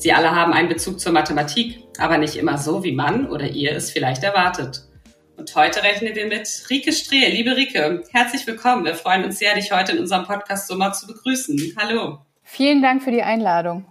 Sie alle haben einen Bezug zur Mathematik, aber nicht immer so, wie man oder ihr es vielleicht erwartet. Und heute rechnen wir mit Rike Strehe. Liebe Rike, herzlich willkommen. Wir freuen uns sehr, dich heute in unserem Podcast Sommer zu begrüßen. Hallo. Vielen Dank für die Einladung.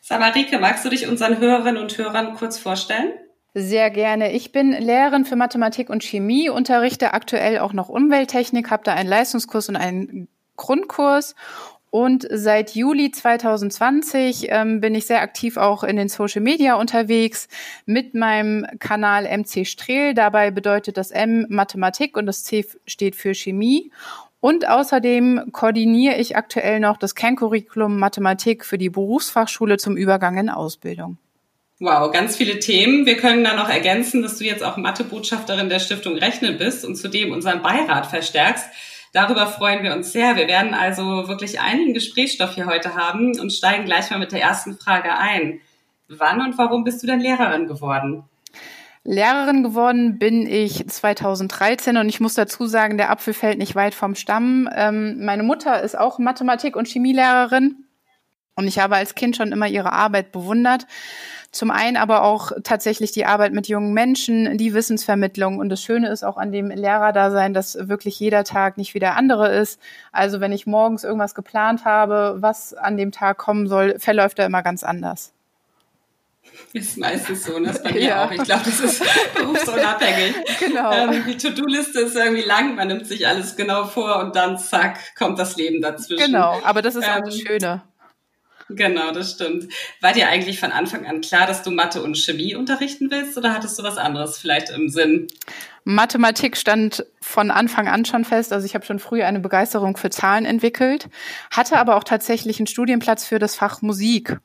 Sag mal, Rike, magst du dich unseren Hörerinnen und Hörern kurz vorstellen? Sehr gerne. Ich bin Lehrerin für Mathematik und Chemie, unterrichte aktuell auch noch Umwelttechnik, habe da einen Leistungskurs und einen Grundkurs und seit Juli 2020 ähm, bin ich sehr aktiv auch in den Social Media unterwegs mit meinem Kanal MC Strehl. Dabei bedeutet das M Mathematik und das C steht für Chemie. Und außerdem koordiniere ich aktuell noch das Kerncurriculum Mathematik für die Berufsfachschule zum Übergang in Ausbildung. Wow, ganz viele Themen. Wir können da noch ergänzen, dass du jetzt auch Mathebotschafterin der Stiftung Rechnen bist und zudem unseren Beirat verstärkst. Darüber freuen wir uns sehr. Wir werden also wirklich einigen Gesprächsstoff hier heute haben und steigen gleich mal mit der ersten Frage ein. Wann und warum bist du denn Lehrerin geworden? Lehrerin geworden bin ich 2013 und ich muss dazu sagen, der Apfel fällt nicht weit vom Stamm. Ähm, meine Mutter ist auch Mathematik- und Chemielehrerin und ich habe als Kind schon immer ihre Arbeit bewundert. Zum einen aber auch tatsächlich die Arbeit mit jungen Menschen, die Wissensvermittlung. Und das Schöne ist auch an dem Lehrerdasein, dass wirklich jeder Tag nicht wie der andere ist. Also wenn ich morgens irgendwas geplant habe, was an dem Tag kommen soll, verläuft er immer ganz anders. Ist meistens so, und das bei mir ja. auch. Ich glaube, das ist berufsunabhängig. Genau. Ähm, die To-Do-Liste ist irgendwie lang, man nimmt sich alles genau vor und dann zack, kommt das Leben dazwischen. Genau, aber das ist ähm, auch das Schöne. Genau, das stimmt. War dir eigentlich von Anfang an klar, dass du Mathe und Chemie unterrichten willst oder hattest du was anderes vielleicht im Sinn? Mathematik stand von Anfang an schon fest. Also ich habe schon früh eine Begeisterung für Zahlen entwickelt, hatte aber auch tatsächlich einen Studienplatz für das Fach Musik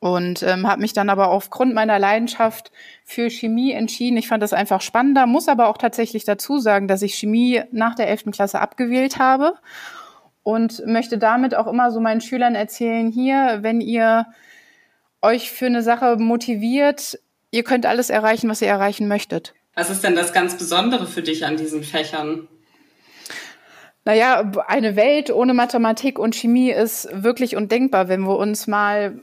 und ähm, habe mich dann aber aufgrund meiner Leidenschaft für Chemie entschieden. Ich fand das einfach spannender, muss aber auch tatsächlich dazu sagen, dass ich Chemie nach der 11. Klasse abgewählt habe und möchte damit auch immer so meinen Schülern erzählen, hier, wenn ihr euch für eine Sache motiviert, ihr könnt alles erreichen, was ihr erreichen möchtet. Was ist denn das ganz Besondere für dich an diesen Fächern? Naja, eine Welt ohne Mathematik und Chemie ist wirklich undenkbar, wenn wir uns mal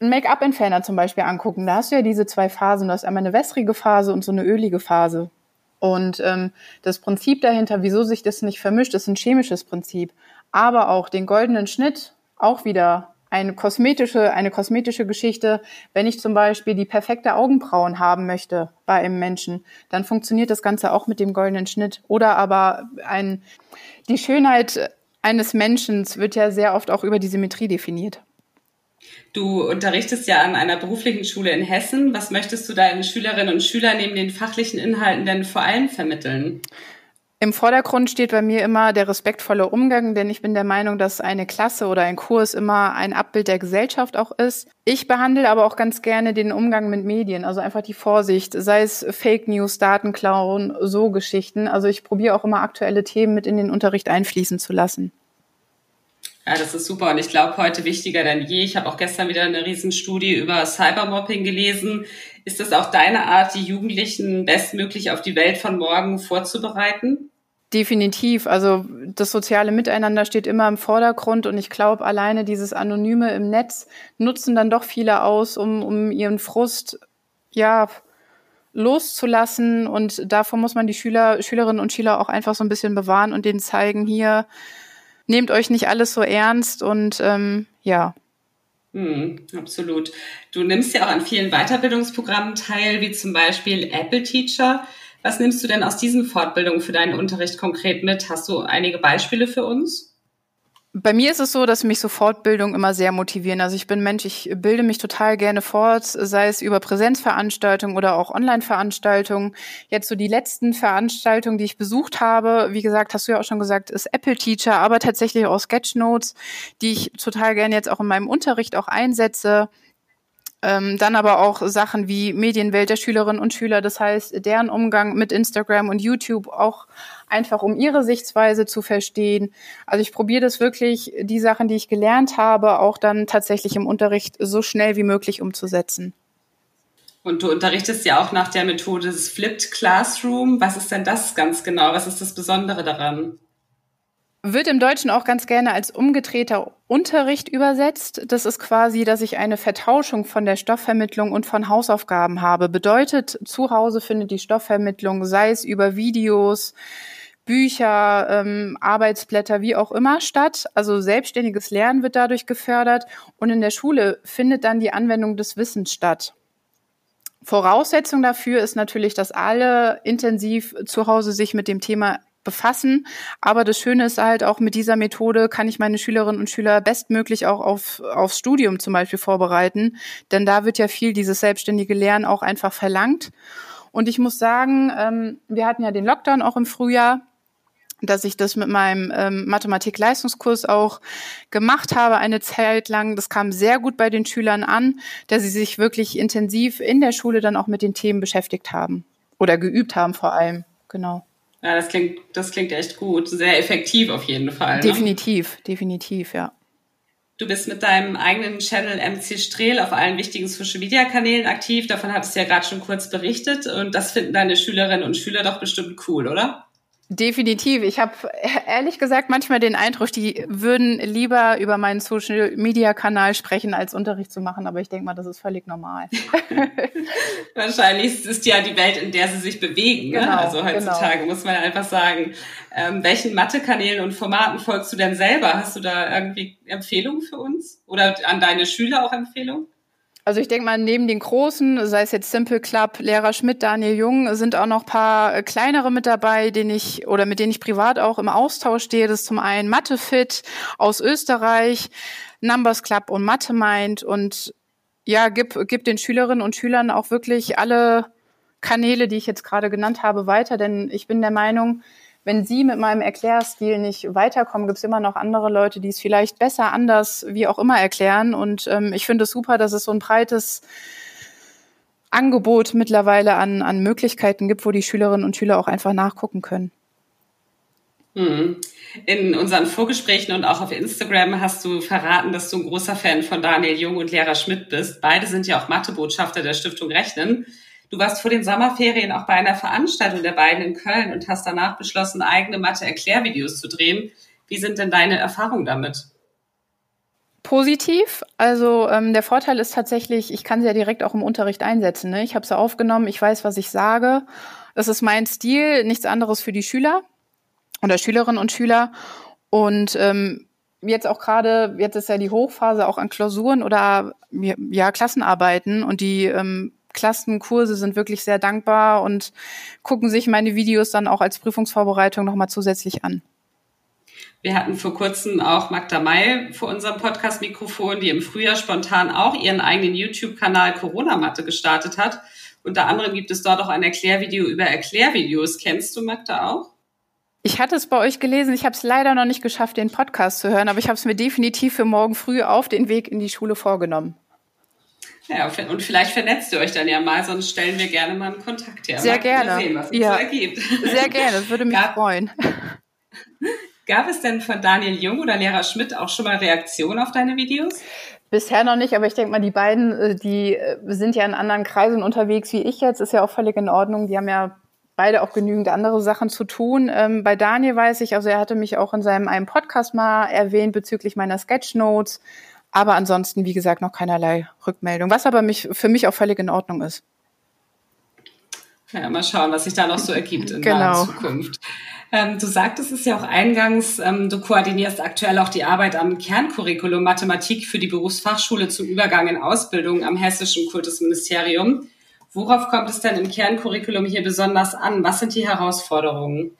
einen Make-up-Entferner zum Beispiel angucken. Da hast du ja diese zwei Phasen. Du hast einmal eine wässrige Phase und so eine ölige Phase. Und ähm, das Prinzip dahinter, wieso sich das nicht vermischt, ist ein chemisches Prinzip aber auch den goldenen Schnitt, auch wieder eine kosmetische, eine kosmetische Geschichte. Wenn ich zum Beispiel die perfekte Augenbrauen haben möchte bei einem Menschen, dann funktioniert das Ganze auch mit dem goldenen Schnitt. Oder aber ein, die Schönheit eines Menschen wird ja sehr oft auch über die Symmetrie definiert. Du unterrichtest ja an einer beruflichen Schule in Hessen. Was möchtest du deinen Schülerinnen und Schülern neben den fachlichen Inhalten denn vor allem vermitteln? Im Vordergrund steht bei mir immer der respektvolle Umgang, denn ich bin der Meinung, dass eine Klasse oder ein Kurs immer ein Abbild der Gesellschaft auch ist. Ich behandle aber auch ganz gerne den Umgang mit Medien, also einfach die Vorsicht, sei es Fake News, Datenklauen, so Geschichten. Also ich probiere auch immer aktuelle Themen mit in den Unterricht einfließen zu lassen. Ja, das ist super und ich glaube heute wichtiger denn je. Ich habe auch gestern wieder eine Riesenstudie über Cybermobbing gelesen. Ist das auch deine Art, die Jugendlichen bestmöglich auf die Welt von morgen vorzubereiten? Definitiv. Also das soziale Miteinander steht immer im Vordergrund und ich glaube, alleine dieses Anonyme im Netz nutzen dann doch viele aus, um, um ihren Frust ja loszulassen. Und davor muss man die Schüler, Schülerinnen und Schüler auch einfach so ein bisschen bewahren und denen zeigen, hier, nehmt euch nicht alles so ernst und ähm, ja. Hm, absolut. Du nimmst ja auch an vielen Weiterbildungsprogrammen teil, wie zum Beispiel Apple Teacher. Was nimmst du denn aus diesen Fortbildungen für deinen Unterricht konkret mit? Hast du einige Beispiele für uns? Bei mir ist es so, dass mich so Fortbildungen immer sehr motivieren. Also ich bin Mensch, ich bilde mich total gerne fort, sei es über Präsenzveranstaltungen oder auch Online-Veranstaltungen. Jetzt so die letzten Veranstaltungen, die ich besucht habe, wie gesagt, hast du ja auch schon gesagt, ist Apple Teacher, aber tatsächlich auch Sketchnotes, die ich total gerne jetzt auch in meinem Unterricht auch einsetze Ähm, dann aber auch Sachen wie Medienwelt der Schülerinnen und Schüler, das heißt, deren Umgang mit Instagram und YouTube auch einfach um ihre Sichtweise zu verstehen. Also ich probiere das wirklich, die Sachen, die ich gelernt habe, auch dann tatsächlich im Unterricht so schnell wie möglich umzusetzen. Und du unterrichtest ja auch nach der Methode des Flipped Classroom. Was ist denn das ganz genau? Was ist das Besondere daran? Wird im Deutschen auch ganz gerne als umgedrehter Unterricht übersetzt. Das ist quasi, dass ich eine Vertauschung von der Stoffvermittlung und von Hausaufgaben habe. Bedeutet, zu Hause findet die Stoffvermittlung, sei es über Videos, Bücher, ähm, Arbeitsblätter, wie auch immer statt. Also selbstständiges Lernen wird dadurch gefördert und in der Schule findet dann die Anwendung des Wissens statt. Voraussetzung dafür ist natürlich, dass alle intensiv zu Hause sich mit dem Thema befassen. Aber das Schöne ist halt auch mit dieser Methode kann ich meine Schülerinnen und Schüler bestmöglich auch auf, aufs Studium zum Beispiel vorbereiten. Denn da wird ja viel dieses selbstständige Lernen auch einfach verlangt. Und ich muss sagen, ähm, wir hatten ja den Lockdown auch im Frühjahr dass ich das mit meinem ähm, Mathematik-Leistungskurs auch gemacht habe eine Zeit lang. Das kam sehr gut bei den Schülern an, dass sie sich wirklich intensiv in der Schule dann auch mit den Themen beschäftigt haben oder geübt haben vor allem. Genau. Ja, das klingt, das klingt echt gut. Sehr effektiv auf jeden Fall. Ne? Definitiv, definitiv, ja. Du bist mit deinem eigenen Channel MC Strehl auf allen wichtigen Social Media Kanälen aktiv. Davon hattest du ja gerade schon kurz berichtet. Und das finden deine Schülerinnen und Schüler doch bestimmt cool, oder? Definitiv. Ich habe ehrlich gesagt manchmal den Eindruck, die würden lieber über meinen Social Media Kanal sprechen, als Unterricht zu machen. Aber ich denke mal, das ist völlig normal. Wahrscheinlich ist ja die Welt, in der sie sich bewegen. Ne? Genau, ne? Also heutzutage genau. muss man einfach sagen. Ähm, welchen Mathe-Kanälen und Formaten folgst du denn selber? Hast du da irgendwie Empfehlungen für uns? Oder an deine Schüler auch Empfehlungen? Also ich denke mal, neben den großen, sei es jetzt Simple Club, Lehrer Schmidt, Daniel Jung, sind auch noch paar äh, kleinere mit dabei, denen ich oder mit denen ich privat auch im Austausch stehe. Das ist zum einen Mathefit aus Österreich, Numbers Club und Mathe Mind und ja, gib, gib den Schülerinnen und Schülern auch wirklich alle Kanäle, die ich jetzt gerade genannt habe, weiter, denn ich bin der Meinung, wenn Sie mit meinem Erklärstil nicht weiterkommen, gibt es immer noch andere Leute, die es vielleicht besser, anders, wie auch immer erklären. Und ähm, ich finde es super, dass es so ein breites Angebot mittlerweile an, an Möglichkeiten gibt, wo die Schülerinnen und Schüler auch einfach nachgucken können. Hm. In unseren Vorgesprächen und auch auf Instagram hast du verraten, dass du ein großer Fan von Daniel Jung und Lehrer Schmidt bist. Beide sind ja auch Mathebotschafter der Stiftung Rechnen. Du warst vor den Sommerferien auch bei einer Veranstaltung der beiden in Köln und hast danach beschlossen, eigene Mathe-Erklärvideos zu drehen. Wie sind denn deine Erfahrungen damit? Positiv. Also ähm, der Vorteil ist tatsächlich, ich kann sie ja direkt auch im Unterricht einsetzen. Ne? Ich habe sie aufgenommen, ich weiß, was ich sage. Es ist mein Stil, nichts anderes für die Schüler oder Schülerinnen und Schüler. Und ähm, jetzt auch gerade, jetzt ist ja die Hochphase auch an Klausuren oder ja Klassenarbeiten und die ähm, Klassenkurse sind wirklich sehr dankbar und gucken sich meine Videos dann auch als Prüfungsvorbereitung nochmal zusätzlich an. Wir hatten vor kurzem auch Magda May vor unserem Podcast-Mikrofon, die im Frühjahr spontan auch ihren eigenen YouTube-Kanal Corona-Matte gestartet hat. Unter anderem gibt es dort auch ein Erklärvideo über Erklärvideos. Kennst du Magda auch? Ich hatte es bei euch gelesen. Ich habe es leider noch nicht geschafft, den Podcast zu hören, aber ich habe es mir definitiv für morgen früh auf den Weg in die Schule vorgenommen. Ja, und vielleicht vernetzt ihr euch dann ja mal, sonst stellen wir gerne mal einen Kontakt her. Sehr mal gerne. Sehen, was ja. ergibt. Sehr gerne, das würde mich gab, freuen. Gab es denn von Daniel Jung oder Lehrer Schmidt auch schon mal Reaktionen auf deine Videos? Bisher noch nicht, aber ich denke mal, die beiden, äh, die äh, sind ja in anderen Kreisen unterwegs wie ich jetzt, ist ja auch völlig in Ordnung. Die haben ja beide auch genügend andere Sachen zu tun. Ähm, bei Daniel weiß ich, also er hatte mich auch in seinem einen Podcast mal erwähnt bezüglich meiner Sketchnotes. Aber ansonsten, wie gesagt, noch keinerlei Rückmeldung, was aber mich, für mich auch völlig in Ordnung ist. Ja, mal schauen, was sich da noch so ergibt in genau. der Zukunft. Ähm, du sagtest es ja auch eingangs, ähm, du koordinierst aktuell auch die Arbeit am Kerncurriculum Mathematik für die Berufsfachschule zum Übergang in Ausbildung am Hessischen Kultusministerium. Worauf kommt es denn im Kerncurriculum hier besonders an? Was sind die Herausforderungen?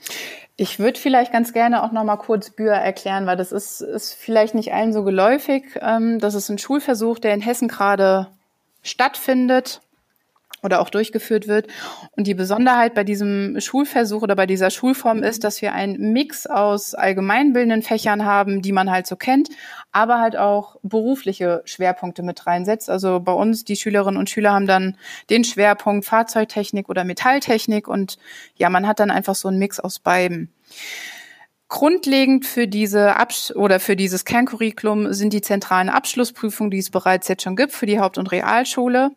Ich würde vielleicht ganz gerne auch noch mal kurz Bühr erklären, weil das ist, ist vielleicht nicht allen so geläufig. Ähm, das ist ein Schulversuch, der in Hessen gerade stattfindet. Oder auch durchgeführt wird. Und die Besonderheit bei diesem Schulversuch oder bei dieser Schulform ist, dass wir einen Mix aus allgemeinbildenden Fächern haben, die man halt so kennt, aber halt auch berufliche Schwerpunkte mit reinsetzt. Also bei uns, die Schülerinnen und Schüler haben dann den Schwerpunkt Fahrzeugtechnik oder Metalltechnik und ja, man hat dann einfach so einen Mix aus beiden. Grundlegend für diese Abs oder für dieses Kerncurriculum sind die zentralen Abschlussprüfungen, die es bereits jetzt schon gibt für die Haupt- und Realschule.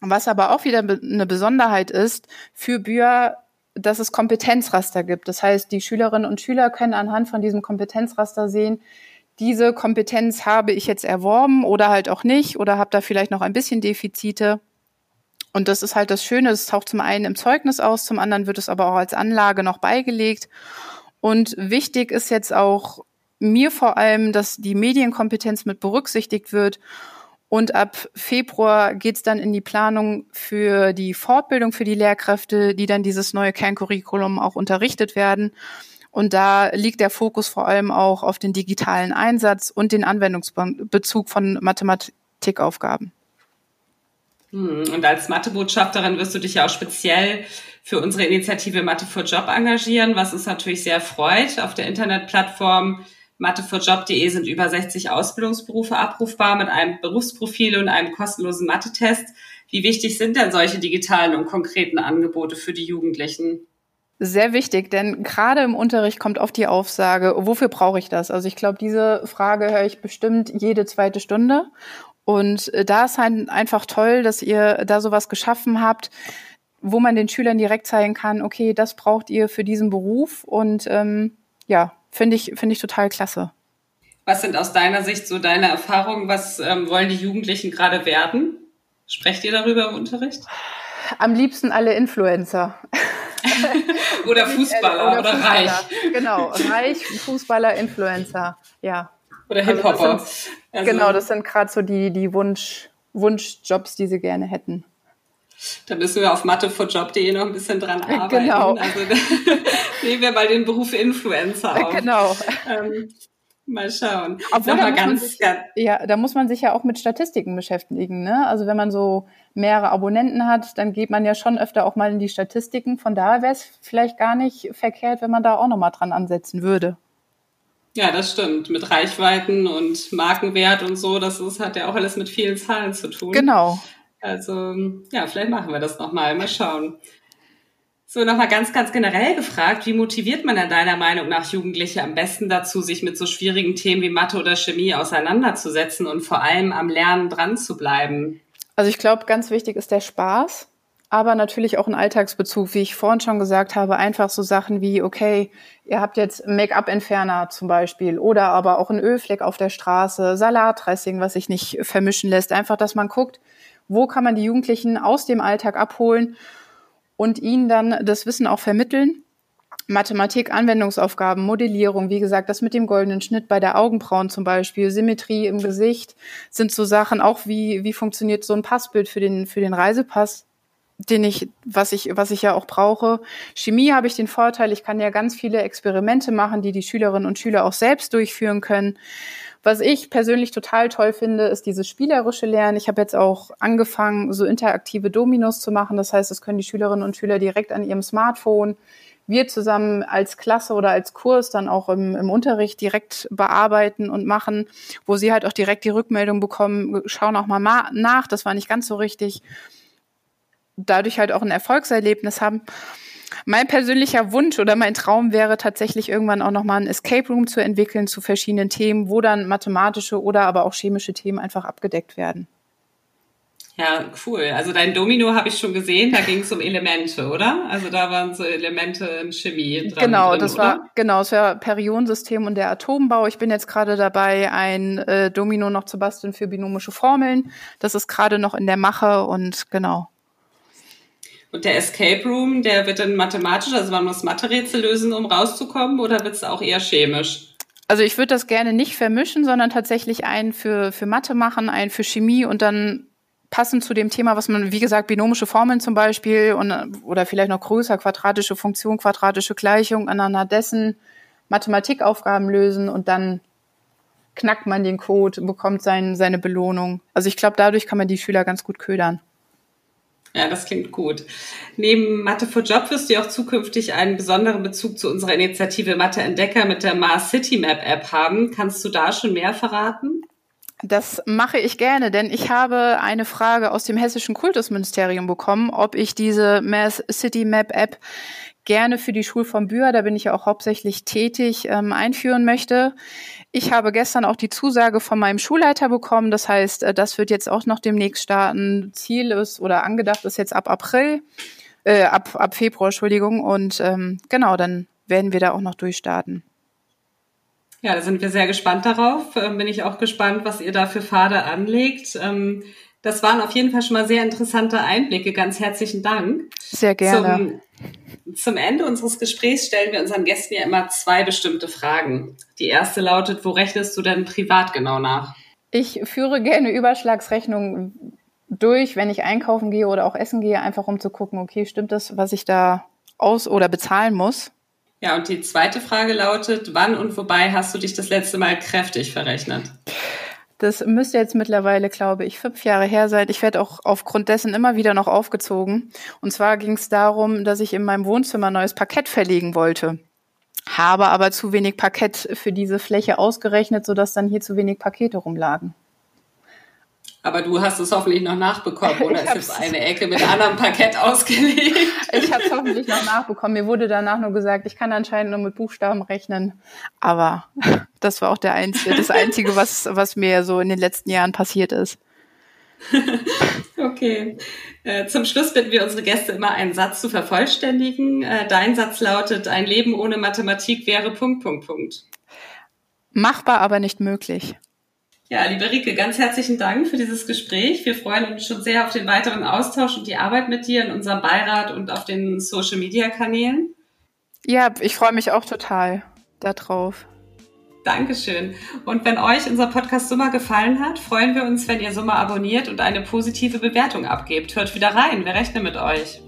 Was aber auch wieder eine Besonderheit ist für Bühr, dass es Kompetenzraster gibt. Das heißt, die Schülerinnen und Schüler können anhand von diesem Kompetenzraster sehen, diese Kompetenz habe ich jetzt erworben oder halt auch nicht oder habe da vielleicht noch ein bisschen Defizite. Und das ist halt das Schöne, es taucht zum einen im Zeugnis aus, zum anderen wird es aber auch als Anlage noch beigelegt. Und wichtig ist jetzt auch mir vor allem, dass die Medienkompetenz mit berücksichtigt wird und ab Februar geht's dann in die Planung für die Fortbildung für die Lehrkräfte, die dann dieses neue Kerncurriculum auch unterrichtet werden. Und da liegt der Fokus vor allem auch auf den digitalen Einsatz und den Anwendungsbezug von Mathematikaufgaben. Hm, und als Mathebotschafterin wirst du dich ja auch speziell für unsere Initiative Mathe for Job engagieren, was uns natürlich sehr freut. Auf der Internetplattform Matheforjob.de sind über 60 Ausbildungsberufe abrufbar mit einem Berufsprofil und einem kostenlosen Mathe-Test. Wie wichtig sind denn solche digitalen und konkreten Angebote für die Jugendlichen? Sehr wichtig, denn gerade im Unterricht kommt oft die Aufsage, wofür brauche ich das? Also ich glaube, diese Frage höre ich bestimmt jede zweite Stunde. Und äh, da ist halt einfach toll, dass ihr da sowas geschaffen habt, wo man den Schülern direkt zeigen kann, okay, das braucht ihr für diesen Beruf und ähm, ja, finde ich, finde ich total klasse. Was sind aus deiner Sicht so deine Erfahrungen? Was ähm, wollen die Jugendlichen gerade werden? Sprecht ihr darüber im Unterricht? Am liebsten alle Influencer. oder Fußballer oder, oder Fußballer. reich. Genau, reich, Fußballer, Influencer, ja. Oder also Hip-Hopper. Also also, genau, das sind gerade so die, die Wunsch, Wunschjobs, die sie gerne hätten. Da müssen wir auf matheforjob.de noch ein bisschen dran arbeiten. Genau. Also nehmen wir mal den Beruf Influencer auf. Genau. Ähm, mal schauen. Obwohl, da ganz, sich, ganz, ja, da muss man sich ja auch mit Statistiken beschäftigen. Ne? Also wenn man so mehrere Abonnenten hat, dann geht man ja schon öfter auch mal in die Statistiken. Von daher wäre es vielleicht gar nicht verkehrt, wenn man da auch nochmal dran ansetzen würde. Ja, das stimmt. Mit Reichweiten und Markenwert und so, das ist, hat ja auch alles mit vielen Zahlen zu tun. Genau. Also ja, vielleicht machen wir das nochmal. Mal schauen. So, nochmal ganz, ganz generell gefragt, wie motiviert man denn deiner Meinung nach Jugendliche am besten dazu, sich mit so schwierigen Themen wie Mathe oder Chemie auseinanderzusetzen und vor allem am Lernen dran zu bleiben? Also ich glaube, ganz wichtig ist der Spaß, aber natürlich auch ein Alltagsbezug, wie ich vorhin schon gesagt habe, einfach so Sachen wie, okay, ihr habt jetzt Make-up-Entferner zum Beispiel oder aber auch einen Ölfleck auf der Straße, Salatdressing, was sich nicht vermischen lässt. Einfach, dass man guckt, wo kann man die Jugendlichen aus dem Alltag abholen und ihnen dann das Wissen auch vermitteln. Mathematik, Anwendungsaufgaben, Modellierung, wie gesagt, das mit dem goldenen Schnitt bei der Augenbrauen zum Beispiel, Symmetrie im Gesicht sind so Sachen, auch wie, wie funktioniert so ein Passbild für den, für den Reisepass, den ich, was ich, was ich ja auch brauche. Chemie habe ich den Vorteil, ich kann ja ganz viele Experimente machen, die die Schülerinnen und Schüler auch selbst durchführen können. Was ich persönlich total toll finde, ist dieses spielerische Lernen. Ich habe jetzt auch angefangen, so interaktive Dominos zu machen. Das heißt, das können die Schülerinnen und Schüler direkt an ihrem Smartphone, wir zusammen als Klasse oder als Kurs dann auch im, im Unterricht direkt bearbeiten und machen, wo sie halt auch direkt die Rückmeldung bekommen, schauen auch mal nach, das war nicht ganz so richtig. Dadurch halt auch ein Erfolgserlebnis haben. Mein persönlicher Wunsch oder mein Traum wäre tatsächlich irgendwann auch nochmal ein Escape Room zu entwickeln zu verschiedenen Themen, wo dann mathematische oder aber auch chemische Themen einfach abgedeckt werden. Ja, cool. Also dein Domino habe ich schon gesehen, da ging es um Elemente, oder? Also da waren so Elemente in Chemie dran. Genau, drin, das oder? war genau, das war Periodensystem und der Atombau. Ich bin jetzt gerade dabei, ein äh, Domino noch zu basteln für binomische Formeln. Das ist gerade noch in der Mache und genau. Und der Escape Room, der wird dann mathematisch, also man muss Mathe-Rätsel lösen, um rauszukommen, oder wird es auch eher chemisch? Also ich würde das gerne nicht vermischen, sondern tatsächlich einen für, für Mathe machen, einen für Chemie und dann passend zu dem Thema, was man, wie gesagt, binomische Formeln zum Beispiel und, oder vielleicht noch größer, quadratische Funktion, quadratische Gleichung, aneinander dessen Mathematikaufgaben lösen und dann knackt man den Code, bekommt sein, seine Belohnung. Also ich glaube, dadurch kann man die Schüler ganz gut ködern. Ja, das klingt gut. Neben Mathe for Job wirst du auch zukünftig einen besonderen Bezug zu unserer Initiative Mathe Entdecker mit der Mars City Map App haben. Kannst du da schon mehr verraten? Das mache ich gerne, denn ich habe eine Frage aus dem hessischen Kultusministerium bekommen, ob ich diese Mass City Map App gerne für die Schulform Bühr, da bin ich ja auch hauptsächlich tätig, ähm, einführen möchte. Ich habe gestern auch die Zusage von meinem Schulleiter bekommen. Das heißt, äh, das wird jetzt auch noch demnächst starten. Ziel ist oder angedacht ist jetzt ab April, äh, ab, ab Februar, Entschuldigung. Und ähm, genau, dann werden wir da auch noch durchstarten. Ja, da sind wir sehr gespannt darauf. Ähm, bin ich auch gespannt, was ihr da für Pfade anlegt. Ähm, das waren auf jeden Fall schon mal sehr interessante Einblicke. Ganz herzlichen Dank. Sehr gerne. Zum, zum Ende unseres Gesprächs stellen wir unseren Gästen ja immer zwei bestimmte Fragen. Die erste lautet, wo rechnest du denn privat genau nach? Ich führe gerne Überschlagsrechnungen durch, wenn ich einkaufen gehe oder auch essen gehe, einfach um zu gucken, okay, stimmt das, was ich da aus- oder bezahlen muss? Ja, und die zweite Frage lautet, wann und wobei hast du dich das letzte Mal kräftig verrechnet? Das müsste jetzt mittlerweile, glaube ich, fünf Jahre her sein. Ich werde auch aufgrund dessen immer wieder noch aufgezogen. Und zwar ging es darum, dass ich in meinem Wohnzimmer neues Parkett verlegen wollte. Habe aber zu wenig Parkett für diese Fläche ausgerechnet, sodass dann hier zu wenig Pakete rumlagen. Aber du hast es hoffentlich noch nachbekommen, oder ist jetzt eine Ecke mit anderem Parkett ausgelegt? Ich habe es hoffentlich noch nachbekommen. Mir wurde danach nur gesagt, ich kann anscheinend nur mit Buchstaben rechnen. Aber das war auch der einzige, das Einzige, was, was mir so in den letzten Jahren passiert ist. Okay. Äh, zum Schluss bitten wir unsere Gäste immer einen Satz zu vervollständigen. Äh, dein Satz lautet, ein Leben ohne Mathematik wäre Punkt, Punkt, Punkt. Machbar, aber nicht möglich. Ja, liebe Rike, ganz herzlichen Dank für dieses Gespräch. Wir freuen uns schon sehr auf den weiteren Austausch und die Arbeit mit dir in unserem Beirat und auf den Social-Media-Kanälen. Ja, ich freue mich auch total darauf. Dankeschön. Und wenn euch unser Podcast Summer gefallen hat, freuen wir uns, wenn ihr Summer abonniert und eine positive Bewertung abgebt. Hört wieder rein, wir rechnen mit euch.